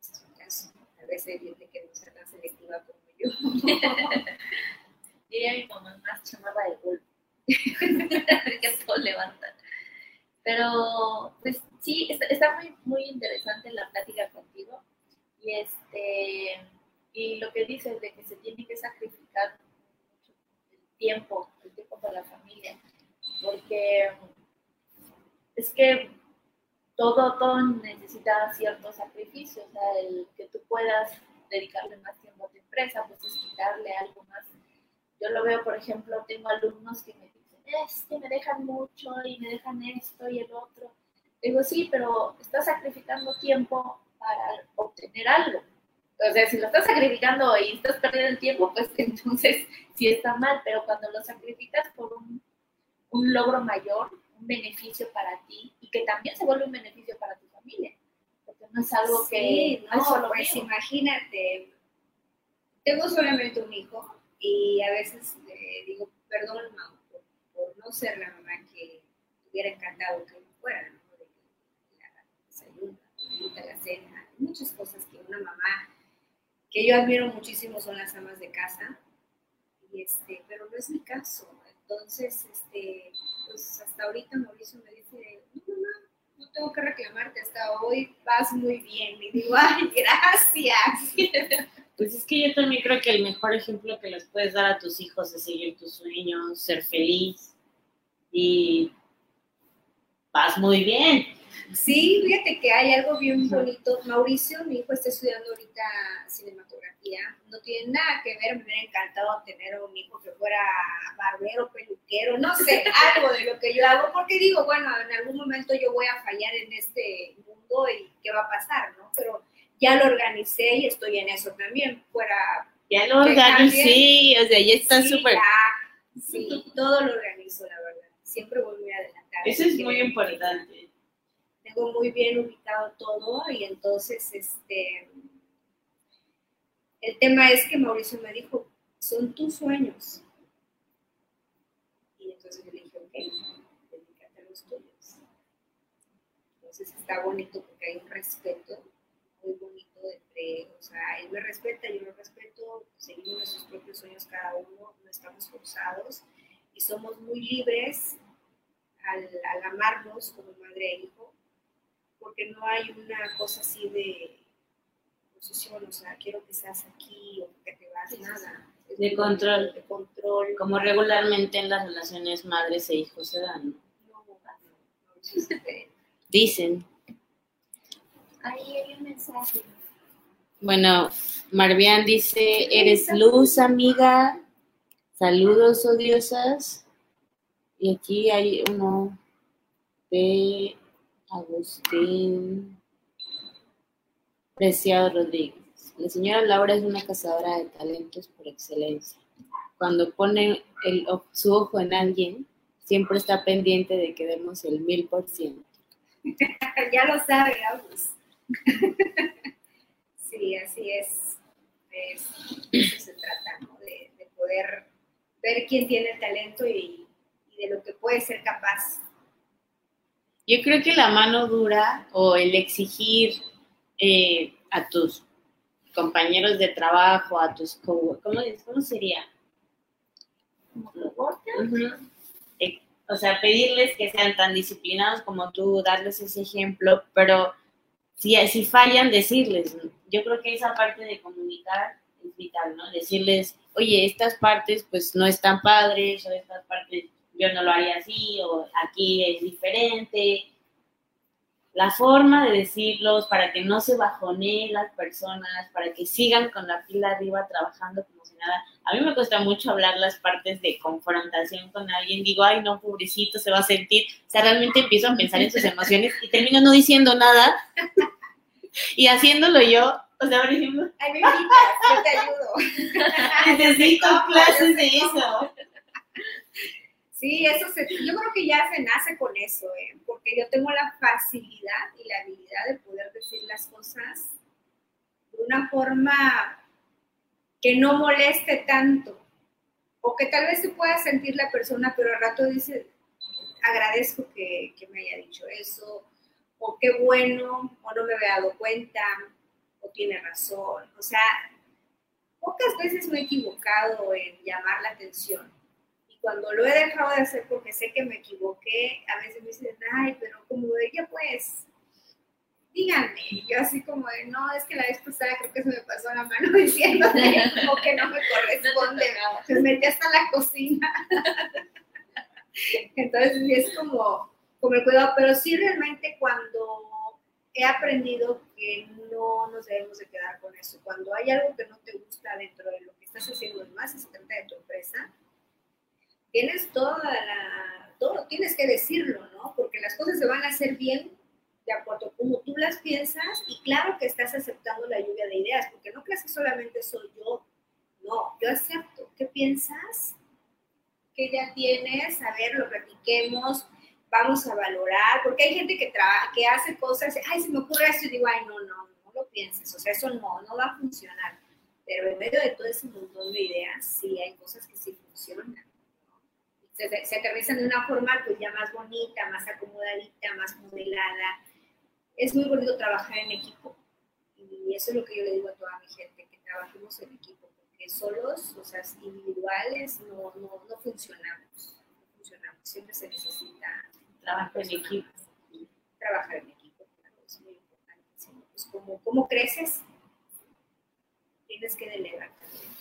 Ese es mi caso. A veces hay gente que no sea tan selectiva como yo. Diría mi mamá más chamarra de golpe. que todo levantan. Pero, pues sí, está, muy, muy interesante la plática contigo. Y este y lo que dices de que se tiene que sacrificar el tiempo, el tiempo para la familia. Porque es que todo, todo necesita ciertos sacrificios. O sea, el que tú puedas dedicarle más tiempo a tu empresa, pues es quitarle algo más. Yo lo veo, por ejemplo, tengo alumnos que me dicen, es que me dejan mucho y me dejan esto y el otro. Digo, sí, pero estás sacrificando tiempo para obtener algo. O sea, si lo estás sacrificando y estás perdiendo el tiempo, pues entonces sí está mal, pero cuando lo sacrificas por un, un logro mayor, un beneficio para ti y que también se vuelve un beneficio para tu familia, porque no es algo Sí, que no, es solo pues mío. imagínate, tengo solamente un hijo y a veces le digo, perdón, mamá, por, no ser la mamá que hubiera encantado que fuera, ¿no? De que la desayuno, la la cena, muchas cosas que una mamá que yo admiro muchísimo son las amas de casa, y este, pero no es mi caso. Entonces, este, pues hasta ahorita Mauricio me dice, no, mamá, no tengo que reclamarte, hasta hoy vas muy bien. Y digo, ay, gracias. Que yo también creo que el mejor ejemplo que les puedes dar a tus hijos es seguir tus sueños, ser feliz y vas muy bien. Sí, fíjate que hay algo bien bonito. Mauricio, mi hijo, está estudiando ahorita cinematografía. No tiene nada que ver, me hubiera encantado tener un hijo que fuera barbero, peluquero, no sé, algo de lo que yo hago, porque digo, bueno, en algún momento yo voy a fallar en este mundo y qué va a pasar, ¿no? Pero ya lo organicé y estoy en eso también, fuera... Ya lo organicé, o sea, ya está súper. sí, todo lo organizo, la verdad. Siempre voy muy adelantada. Eso es muy importante. tengo muy bien ubicado todo y entonces este el tema es que Mauricio me dijo son tus sueños y entonces yo le dije ok dedícate a los tuyos entonces está bonito porque hay un respeto muy bonito entre o sea él me respeta yo lo respeto seguimos nuestros propios sueños cada uno no estamos forzados y somos muy libres al, al amarnos como madre e hijo porque no hay una cosa así de posición, o sea, quiero que seas aquí o que te vas, nada. Es De control. De control. Como regularmente en las relaciones madres e hijos se dan. ¿no? No, no, no. Dicen. Ahí hay un mensaje. Bueno, Marvian dice, eres luz, amiga. Saludos, odiosas. Y aquí hay uno de Agustín Preciado Rodríguez. La señora Laura es una cazadora de talentos por excelencia. Cuando pone el, su ojo en alguien, siempre está pendiente de que demos el mil por ciento. ya lo sabe, Agus. sí, así es. Es- de eso se trata, ¿no? De, de poder ver quién tiene el talento y, y de lo que puede ser capaz. Yo creo que la mano dura o el exigir eh, a tus compañeros de trabajo, a tus co ¿cómo, cómo sería? Como coworker. Ujú. Eh, o sea, pedirles que sean tan disciplinados como tú, darles ese ejemplo, pero si, si fallan, decirles. Yo creo que esa parte de comunicar es vital, ¿no? Decirles, oye, estas partes pues no están padres, o estas partes yo no lo haría así, o aquí es diferente. La forma de decirlos para que no se bajoneen las personas, para que sigan con la fila arriba trabajando como si nada. A mí me cuesta mucho hablar las partes de confrontación con alguien. Digo, ay, no, pobrecito, se va a sentir. O sea, realmente empiezo a pensar en sus emociones y termino no diciendo nada y haciéndolo yo. O sea, por ejemplo, Ay, me invitas, yo te ayudo. necesito clases de eso. Sí, eso se, yo creo que ya se nace con eso, ¿eh? porque yo tengo la facilidad y la habilidad de poder decir las cosas de una forma que no moleste tanto, o que tal vez se pueda sentir la persona, pero al rato dice, agradezco que, me haya dicho eso, o qué bueno, o no me había dado cuenta, o tiene razón. O sea, pocas veces me he equivocado en llamar la atención. Y cuando lo he dejado de hacer porque sé que me equivoqué, a veces me dicen, ay, pero como ella, pues, díganme. Y yo así como de, no, es que la vez pasada creo que se me pasó la mano diciéndote como que no me corresponde. Me metí hasta la cocina. Entonces, es como, como el cuidado, pero sí realmente cuando he aprendido que no nos debemos de quedar con eso. Cuando hay algo que no te gusta dentro de lo que estás haciendo, más si se trata de tu empresa, tienes toda la, todo, tienes que decirlo, ¿no? Porque las cosas se van a hacer bien de acuerdo como tú las piensas y claro que estás aceptando la lluvia de ideas, porque no creas que solamente soy yo, no, yo acepto. ¿Qué piensas? ¿Qué ya tienes? A ver, lo platiquemos, vamos a valorar, porque hay gente que, que hace cosas, ay, se me ocurre esto y digo, ay, no, no, no lo pienses, o sea, eso no, no va a funcionar. Pero en medio de todo ese montón de ideas, sí hay cosas que sí funcionan. Se, se aterrizan de una forma pues ya más bonita, más acomodadita, más modelada. Es muy bonito trabajar en equipo. Y eso es lo que yo le digo a toda mi gente, que trabajemos en equipo, porque solos, o sea, individuales, no, no, no funcionamos. No funcionamos. Siempre se necesita Trabajo en equipo. trabajar en equipo, claro, es muy importante. ¿sí? Pues como, ¿Cómo creces? Tienes que delegar también.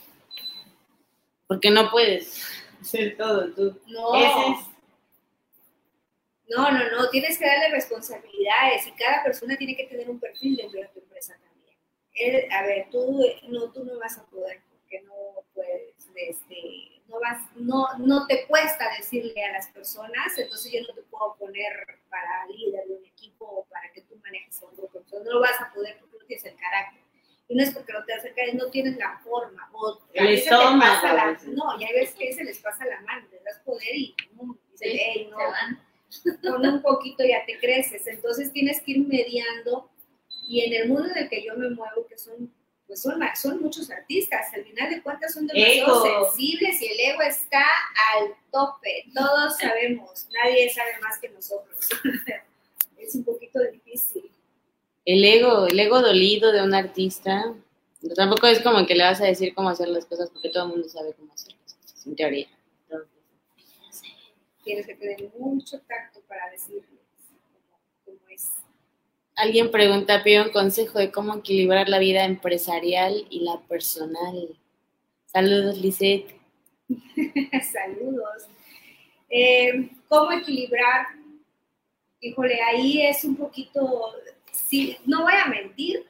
Porque no puedes hacer todo tú. No, Ese es- no, no, no, tienes que darle responsabilidades y cada persona tiene que tener un perfil dentro de tu empresa también. A ver, tú no, tú no vas a poder porque no puedes, este, no vas, no, no te cuesta decirle a las personas, entonces yo no te puedo poner para líder de un equipo o para que tú manejes a un grupo, entonces no lo vas a poder porque no tienes el carácter. Y no es porque no te vas a caer, no tienes la forma. O a veces estómago, pasa la- no, ya ves que se les pasa la mano, les das poder y, mm, dicen, Sí, "Ey, no, se van. Con un poquito ya te creces. Entonces tienes que ir mediando y en el mundo en el que yo me muevo, que son, pues son, son muchos artistas, al final de cuentas son demasiado Ego. sensibles y el ego está al tope. Todos sabemos, nadie sabe más que nosotros. es un poquito difícil. El ego, el ego dolido de un artista, tampoco es como que le vas a decir cómo hacer las cosas porque todo el mundo sabe cómo hacer las cosas, en teoría. Tienes que tener mucho tacto para decirles cómo, cómo es. alguien pregunta, pide un consejo de cómo equilibrar la vida empresarial y la personal. Saludos, Lisette. Saludos. Eh, ¿Cómo equilibrar? Híjole, ahí es un poquito, sí, no voy a mentir,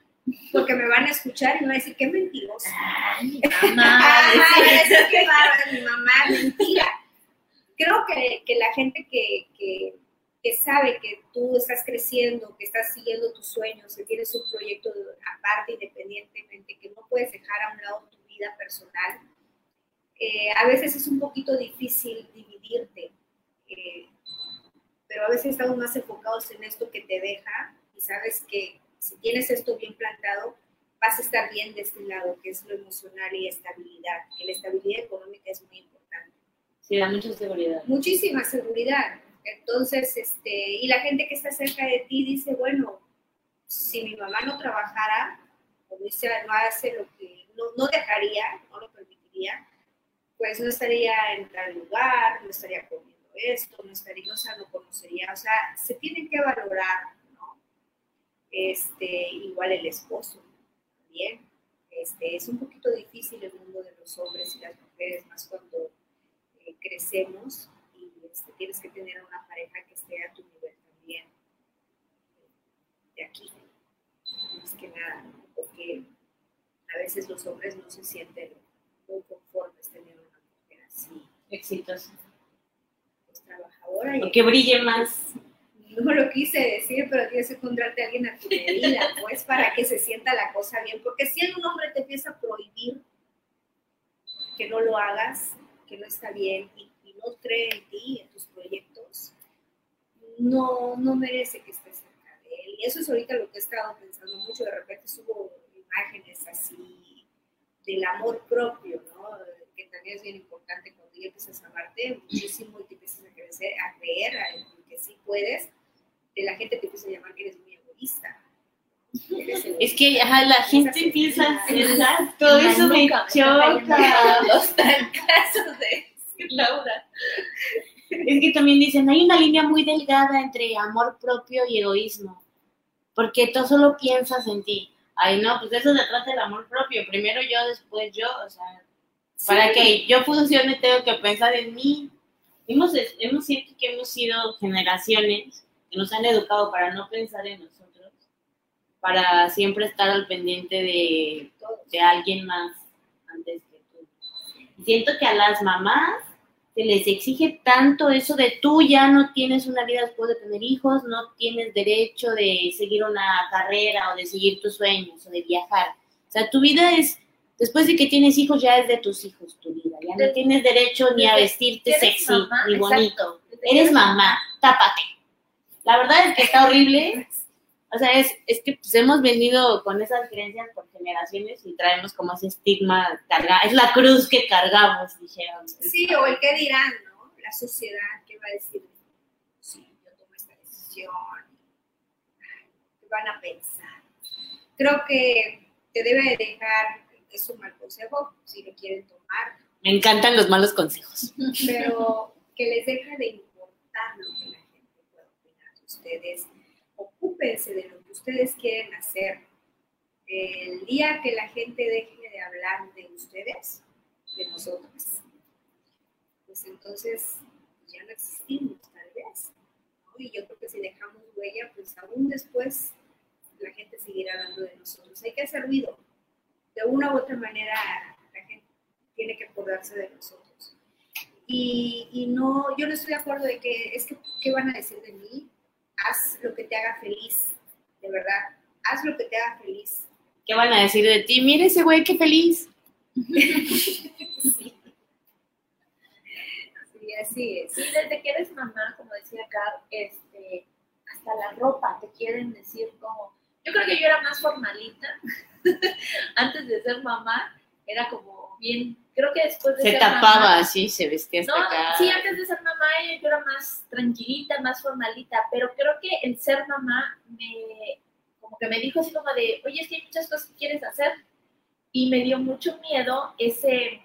porque me van a escuchar y me van a decir, qué mentirosa. Ay, mamá. Ajá, eso es que mi mamá, mentira. Creo que, que la gente que, que, sabe que tú estás creciendo, que estás siguiendo tus sueños, que tienes un proyecto aparte, independientemente, que no puedes dejar a un lado tu vida personal, eh, a veces es un poquito difícil dividirte, eh, pero a veces estamos más enfocados en esto que te deja y sabes que si tienes esto bien plantado, vas a estar bien de este lado, que es lo emocional y estabilidad. Que la estabilidad económica es muy importante. Sí, da mucha seguridad. Muchísima seguridad. Entonces, este, y la gente que está cerca de ti dice, bueno, si mi mamá no trabajara, o dice, no hace lo que, no, no dejaría, no lo permitiría, pues no estaría en tal lugar, no estaría comiendo esto, no es cariñosa, no conocería, o sea, se tienen que valorar, ¿no? Este, igual el esposo, también. Este, es un poquito difícil el mundo de los hombres y las mujeres, más cuando crecemos y este, tienes que tener una pareja que esté a tu nivel también, de aquí, más que nada, porque a veces los hombres no se sienten muy conformes teniendo una mujer así, Exitoso. pues trabajadora. y O que brille más. no lo quise decir, pero tienes que encontrarte a alguien a tu medida, pues, para que se sienta la cosa bien. Porque si un hombre te empieza a prohibir que no lo hagas, que no está bien y, no cree en ti, en tus proyectos, no, no merece que estés cerca de él. Y eso es ahorita lo que he estado pensando mucho. De repente subo imágenes así del amor propio, ¿no? Que también es bien importante cuando empiezas a amarte muchísimo y te empiezas a crecer, a creer a- que sí puedes, de la gente te empieza a llamar que eres muy egoísta. Es que ajá, la gente empieza a En la eso me choca. Los trancazos de Laura. Es que también dicen, hay una línea muy delgada entre amor propio y egoísmo, porque tú solo piensas en ti. Ay, no, pues eso se trata el amor propio. Primero yo, después yo, o sea, para que yo funcione tengo que pensar en mí. Hemos, hemos siento que hemos sido generaciones que nos han educado para no pensar en nosotros, para siempre estar al pendiente de, de alguien más antes que tú. Y siento que a las mamás se les exige tanto eso de tú ya no tienes una vida después de tener hijos, no tienes derecho de seguir una carrera o de seguir tus sueños o de viajar. O sea, tu vida es, después de que tienes hijos, ya es de tus hijos tu vida. Ya no tienes derecho ni a vestirte sexy mamá, ni bonito. Eres mamá, tápate. La verdad es que está horrible. O sea, es, es que pues, hemos venido con esas creencias por generaciones y traemos como ese estigma cargado. Es la cruz que cargamos, dijeron. Sí, o el qué dirán, ¿no? La sociedad, ¿qué va a decir? Sí, yo tomo esta decisión. ¿Qué van a pensar? Creo que te debe de dejar, es un mal consejo, si lo quieren tomar, Me encantan los malos consejos. pero que les deja de importar lo que la gente pueda opinar de ustedes. Ocúpense de lo que ustedes quieren hacer. El día que la gente deje de hablar de ustedes, de nosotros, pues entonces ya no existimos, tal vez. Y yo creo que si dejamos huella, pues aún después la gente seguirá hablando de nosotros. Hay que hacer ruido. De una u otra manera, la gente tiene que acordarse de nosotros. Y, y no, yo no estoy de acuerdo de que es que, ¿qué van a decir de mí? Haz lo que te haga feliz, de verdad. Haz lo que te haga feliz. ¿Qué van a decir de ti? Mira ese güey, qué feliz. Sí. Sí, así es. Sí, desde que eres mamá, como decía Car, este, hasta la ropa te quieren decir como. Yo creo que yo era más formalita. Antes de ser mamá, era como bien. Creo que después de Se ser tapaba mamá. así, se vestía hasta No, acá. sí, antes de ser mamá yo era más tranquilita, más formalita, pero creo que el ser mamá me, como que me dijo así como de, oye, es que hay muchas cosas que quieres hacer, y me dio mucho miedo ese,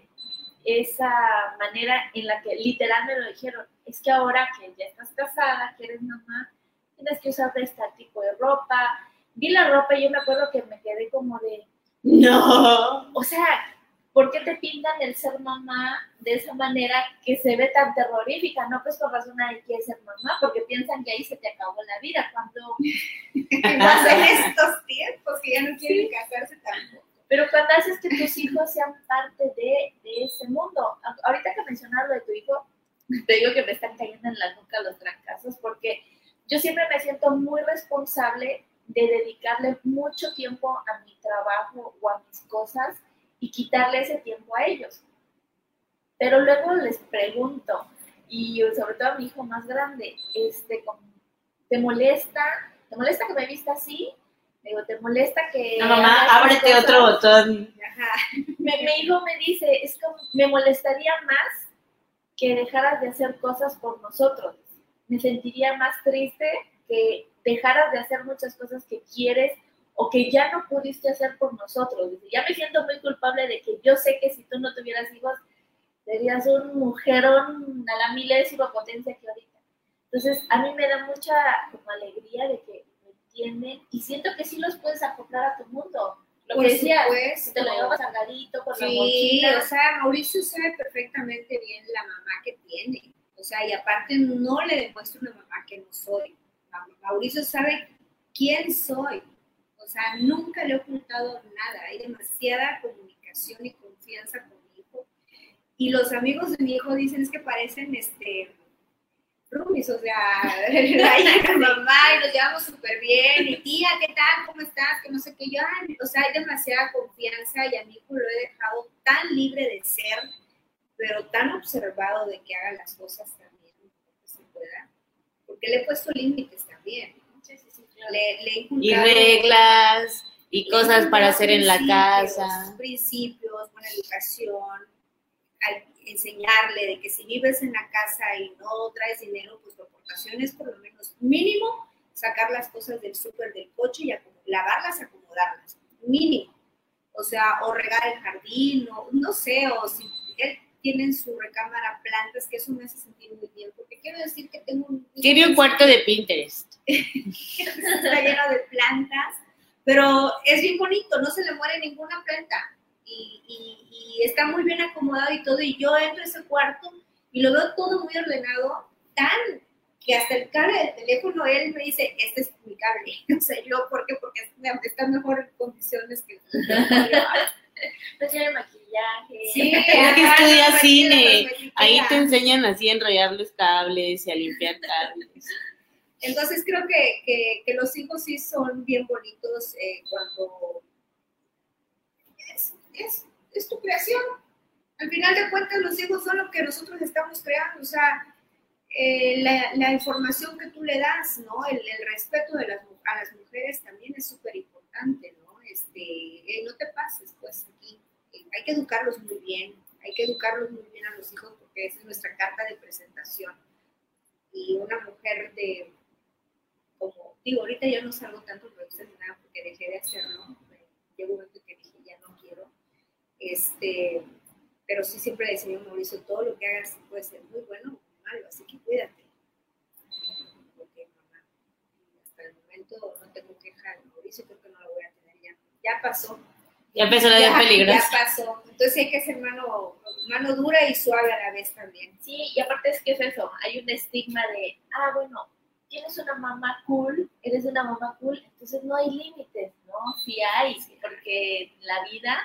esa manera en la que literal me lo dijeron, es que ahora que ya estás casada, que eres mamá, tienes que usar este tipo de ropa. Vi la ropa y yo me acuerdo que me quedé como de, No. o sea, ¿por qué te pintan el ser mamá de esa manera que se ve tan terrorífica? No, pues con razón nadie quiere ser mamá, porque piensan que ahí se te acabó la vida, cuando, Más en estos tiempos que ya no quieren casarse tampoco. pero cuando haces que tus hijos sean parte de, de ese mundo. Ahorita que mencionas lo de tu hijo, te digo que me están cayendo en la nuca los trancazos, porque yo siempre me siento muy responsable de dedicarle mucho tiempo a mi trabajo o a mis cosas y quitarle ese tiempo a ellos. Pero luego les pregunto, y sobre todo a mi hijo más grande, este, ¿te molesta? ¿Te molesta que me vista así? Digo, ¿te molesta que... No, mamá, ábrete cosas?" otro botón. Ajá. Me- mi hijo me dice, es como, me molestaría más que dejaras de hacer cosas por nosotros. Me sentiría más triste que dejaras de hacer muchas cosas que quieres o que ya no pudiste hacer por nosotros. Dice, ya me siento muy culpable de que yo sé que si tú no tuvieras hijos, serías un mujerón a la milésima potencia que ahorita. Entonces, a mí me da mucha como alegría de que me entienden y siento que sí los puedes acoplar a tu mundo. Lo que supuesto. te lo llevas cargadito con la Sí, mochila. o sea, Mauricio sabe perfectamente bien la mamá que tiene. O sea, y aparte no le demuestro una mamá que no soy. Ma- Mauricio sabe quién soy. O sea, nunca le he ocultado nada. Hay demasiada comunicación y confianza con mi hijo. Y los amigos de mi hijo dicen es que parecen este roomies, o sea, la mamá y nos llevamos súper bien. Y tía, ¿qué tal? ¿Cómo estás? Que no sé qué. Yo, ay, o sea, hay demasiada confianza y a mi hijo lo he dejado tan libre de ser, pero tan observado de que haga las cosas también, que se pueda. Porque le he puesto límites también. ¿no? Sí, sí, sí, claro. Le, le he Y reglas, y cosas para hacer en la casa. Principios, buena educación, al enseñarle de que si vives en la casa y no traes dinero, pues tu aportación es por lo menos mínimo sacar las cosas del súper del coche y lavarlas, acomodarlas. Mínimo. O sea, o regar el jardín, o no sé, o si él tiene en su recámara plantas, que eso me hace sentir muy bien, porque quiero decir que tengo un... Tiene un cuarto de Pinterest. está lleno de plantas, pero es bien bonito, no se le muere ninguna planta y, y- y está muy bien acomodado y todo, y yo entro a ese cuarto y lo veo todo muy ordenado, tan que hasta el cable del teléfono él me dice, este es mi cable, no sé yo, ¿por qué? Porque está mejor en condiciones que. No tiene maquillaje. Sí, Es que estudia cine. Ahí te enseñan así a enrollar los cables y a limpiar cables. Entonces creo que, que- los hijos sí son bien bonitos eh, cuando es, es- es tu creación. Al final de cuentas los hijos son lo que nosotros estamos creando, o sea, eh, la, la información que tú le das, ¿no? El, el respeto de las, a las mujeres también es súper importante, ¿no? Este, eh, no te pases, pues aquí hay que educarlos muy bien, hay que educarlos muy bien a los hijos porque esa es nuestra carta de presentación. Y una mujer de, como digo, ahorita ya no salgo tanto ni nada porque dejé de hacerlo. Llegó un momento que dije, ya no quiero. Este, pero sí siempre le decía a Mauricio, todo lo que hagas puede ser muy bueno o muy malo, así que cuídate. Ok, mamá. Hasta el momento no tengo queja de Mauricio, creo que no lo voy a tener ya. Ya pasó. Ya empezó la vida Ya, peligrosa. ya pasó. Entonces hay que ser mano, mano dura y suave a la vez también. Sí, y aparte es que es eso, hay un estigma de, ah, bueno, tienes una mamá cool, eres una mamá cool, entonces no hay límites, ¿no? Sí hay, porque la vida,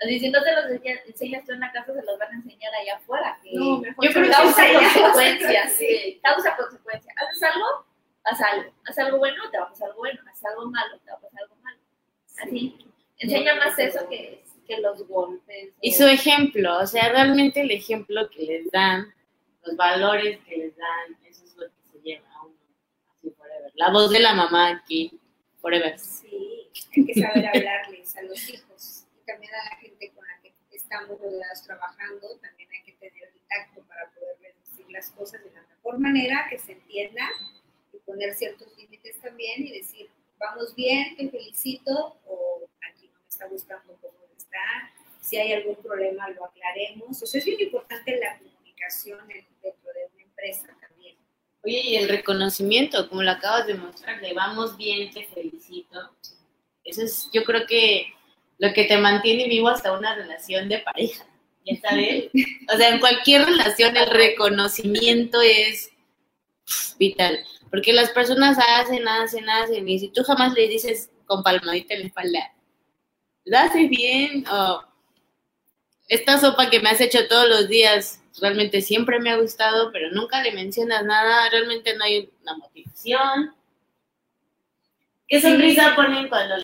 así si no te los enseñas, tú en la casa, se los van a enseñar allá afuera. Que No, mejor Yo creo que causa consecuencias, Sí. causa consecuencias. Haces algo, haz algo. Haz algo bueno, te va a pasar algo bueno. Haz algo malo, te va a pasar algo malo. Así. Enseña más eso que, que los golpes. Y su ejemplo, o sea, realmente el ejemplo que les dan, los valores que les dan, eso es lo que se lleva a uno así forever. La voz de la mamá aquí, forever. Sí, hay que saber hablarles a los hijos y también a la gente con la que estamos rodeados trabajando, también hay que tener el tacto para poderles decir las cosas de la mejor manera, que se entienda y poner ciertos límites también y decir, vamos bien, te felicito o aquí no me está gustando cómo está, si hay algún problema lo aclaremos. O sea, es bien importante la comunicación en- dentro de una empresa también. Oye, y el reconocimiento, como lo acabas de mostrar, de vamos bien, te felicito. Eso es, yo creo que lo que te mantiene vivo hasta una relación de pareja, ya sabes. O sea, en cualquier relación el reconocimiento es vital, porque las personas hacen, hacen, hacen, y si tú jamás le dices con palmadita en la espalda, lo haces bien, o esta sopa que me has hecho todos los días, realmente siempre me ha gustado, pero nunca le mencionas nada, realmente no hay una motivación. ¿Qué sonrisa ponen cuando